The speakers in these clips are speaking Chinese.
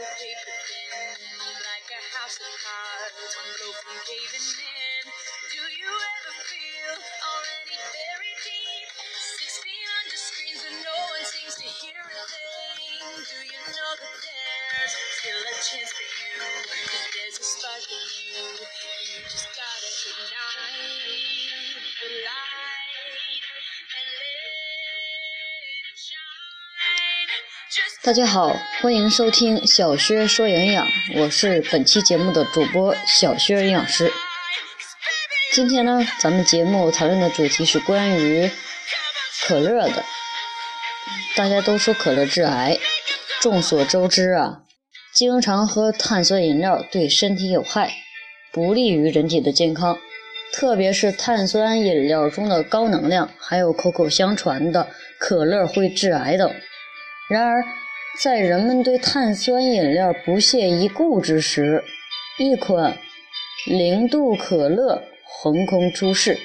paper thin, like a house of cards, one blow from caving in? Do you ever feel already buried deep, six feet under screens and no one seems to hear a thing? Do you know that there's still a chance for you? there's a spark in you, you just gotta ignite the light 大家好，欢迎收听小薛说营养，我是本期节目的主播小薛营养师。今天呢，咱们节目讨论的主题是关于可乐的。大家都说可乐致癌，众所周知啊，经常喝碳酸饮料对身体有害，不利于人体的健康。特别是碳酸饮料中的高能量，还有口口相传的可乐会致癌等。然而，在人们对碳酸饮料不屑一顾之时，一款零度可乐横空出世，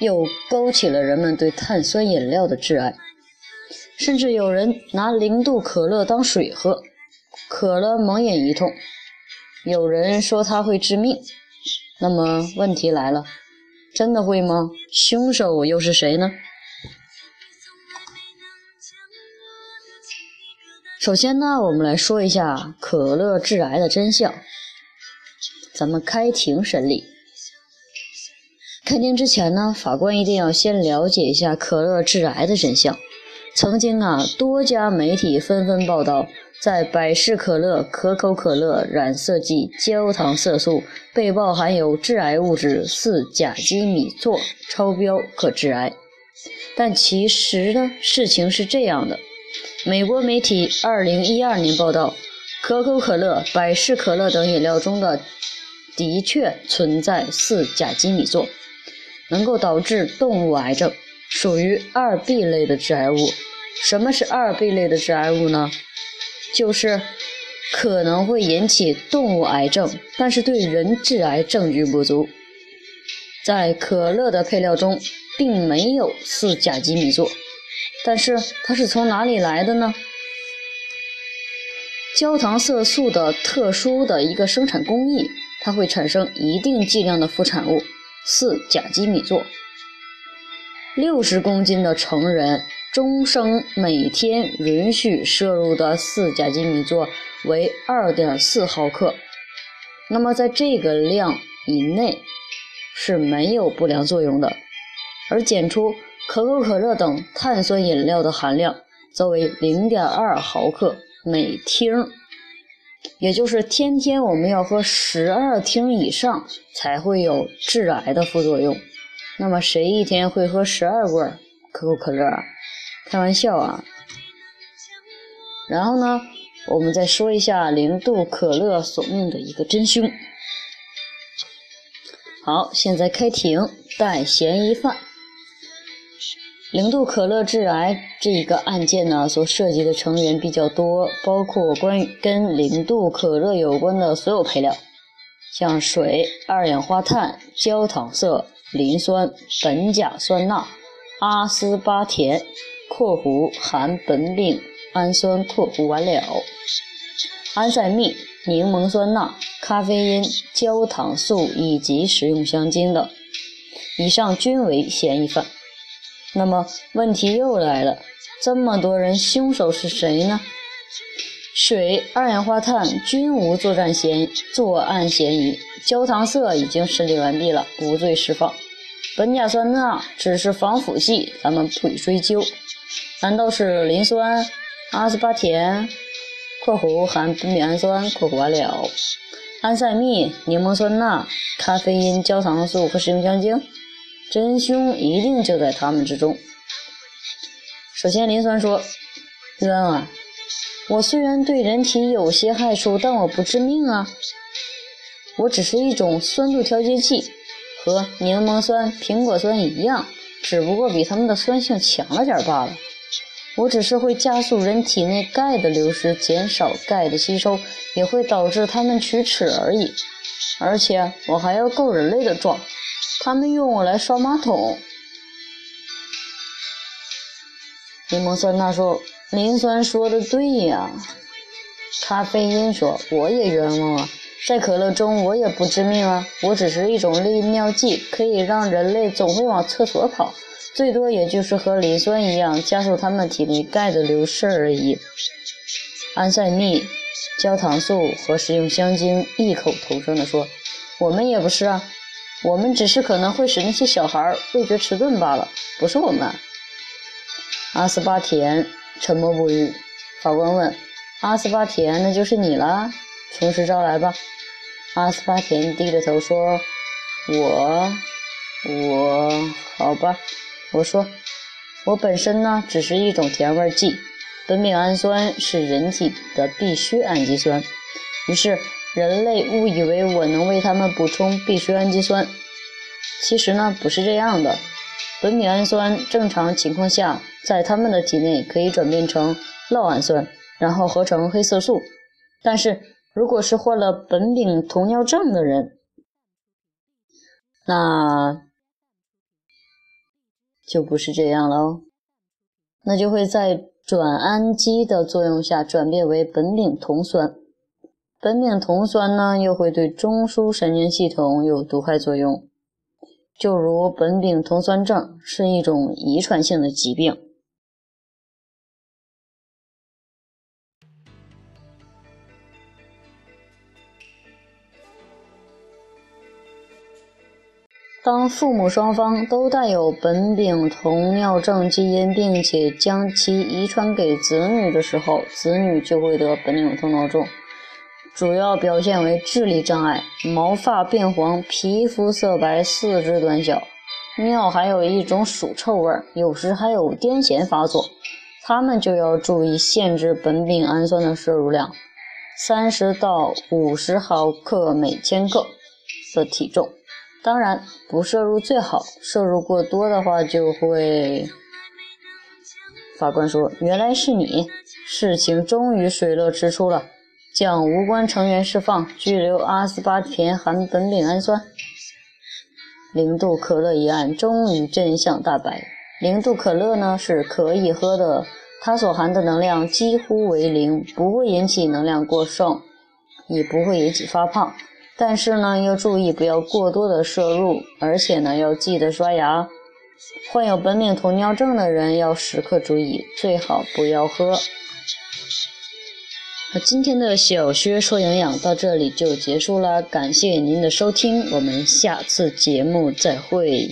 又勾起了人们对碳酸饮料的挚爱。甚至有人拿零度可乐当水喝，渴了猛饮一通。有人说它会致命。那么问题来了，真的会吗？凶手又是谁呢？首先呢，我们来说一下可乐致癌的真相。咱们开庭审理。开庭之前呢，法官一定要先了解一下可乐致癌的真相。曾经啊，多家媒体纷纷报道，在百事可乐、可口可乐染色剂、焦糖色素被曝含有致癌物质四甲基米唑，超标可致癌。但其实呢，事情是这样的。美国媒体2012年报道，可口可乐、百事可乐等饮料中的的确存在四甲基米唑，能够导致动物癌症，属于二 B 类的致癌物。什么是二 B 类的致癌物呢？就是可能会引起动物癌症，但是对人致癌证据不足。在可乐的配料中并没有四甲基米唑。但是它是从哪里来的呢？焦糖色素的特殊的一个生产工艺，它会产生一定剂量的副产物四甲基米唑。六十公斤的成人终生每天允许摄入的四甲基米唑为二点四毫克，那么在这个量以内是没有不良作用的，而检出。可口可乐等碳酸饮料的含量则为零点二毫克每听，也就是天天我们要喝十二听以上才会有致癌的副作用。那么谁一天会喝十二罐可口可乐啊？开玩笑啊！然后呢，我们再说一下零度可乐索命的一个真凶。好，现在开庭，带嫌疑犯。零度可乐致癌这个案件呢，所涉及的成员比较多，包括关于跟零度可乐有关的所有配料，像水、二氧化碳、焦糖色、磷酸、苯甲酸钠、阿斯巴甜（括弧含苯丙氨酸括弧完了）、安赛蜜、柠檬酸钠、咖啡因、焦糖素以及食用香精等，以上均为嫌疑犯。那么问题又来了，这么多人，凶手是谁呢？水、二氧化碳均无作战嫌作案嫌疑，焦糖色已经审理完毕了，无罪释放。苯甲酸钠只是防腐剂，咱们不予追究。难道是磷酸、阿斯巴甜（括弧含苯丙氨酸括弧完了）、安赛蜜、柠檬酸钠、咖啡因、焦糖素和食用香精？真凶一定就在他们之中。首先，磷酸说：“冤啊！我虽然对人体有些害处，但我不致命啊。我只是一种酸度调节剂，和柠檬酸、苹果酸一样，只不过比它们的酸性强了点罢了。我只是会加速人体内钙的流失，减少钙的吸收，也会导致它们龋齿而已。而且，我还要够人类的壮。”他们用我来刷马桶。柠檬酸钠说：“磷酸说的对呀。咖啡因说：“我也冤枉啊，在可乐中我也不致命啊，我只是一种利尿剂，可以让人类总会往厕所跑，最多也就是和磷酸一样，加速他们体内钙的流失而已。”安赛蜜、焦糖素和食用香精异口同声地说：“我们也不是啊，我们只是可能会使那些小孩味觉迟钝罢了，不是我们。”阿斯巴甜沉默不语。法官问。阿斯巴甜，那就是你了，从实招来吧。阿斯巴甜低着头说：“我，我，好吧。”我说：“我本身呢，只是一种甜味剂。苯丙氨酸是人体的必需氨基酸。于是人类误以为我能为他们补充必需氨基酸。其实呢，不是这样的。苯丙氨酸正常情况下，在他们的体内可以转变成酪氨酸。”然后合成黑色素，但是如果是患了苯丙酮尿症的人，那就不是这样了哦，那就会在转氨基的作用下转变为苯丙酮酸，苯丙酮酸呢又会对中枢神经系统有毒害作用，就如苯丙酮酸症是一种遗传性的疾病。当父母双方都带有苯丙酮尿症基因，并且将其遗传给子女的时候，子女就会得苯丙酮尿症。主要表现为智力障碍、毛发变黄、皮肤色白、四肢短小。尿还有一种鼠臭味，有时还有癫痫发作。他们就要注意限制苯丙氨酸的摄入量，三十到五十毫克每千克的体重。当然，不摄入最好，摄入过多的话就会。法官说：“原来是你，事情终于水落石出了，将无关成员释放，拘留阿斯巴甜含苯丙氨酸。零度可乐一案终于真相大白。零度可乐呢是可以喝的，它所含的能量几乎为零，不会引起能量过剩，也不会引起发胖。”但是呢，要注意不要过多的摄入，而且呢，要记得刷牙。患有苯丙酮尿症的人要时刻注意，最好不要喝。那今天的小薛说营养到这里就结束了，感谢您的收听，我们下次节目再会。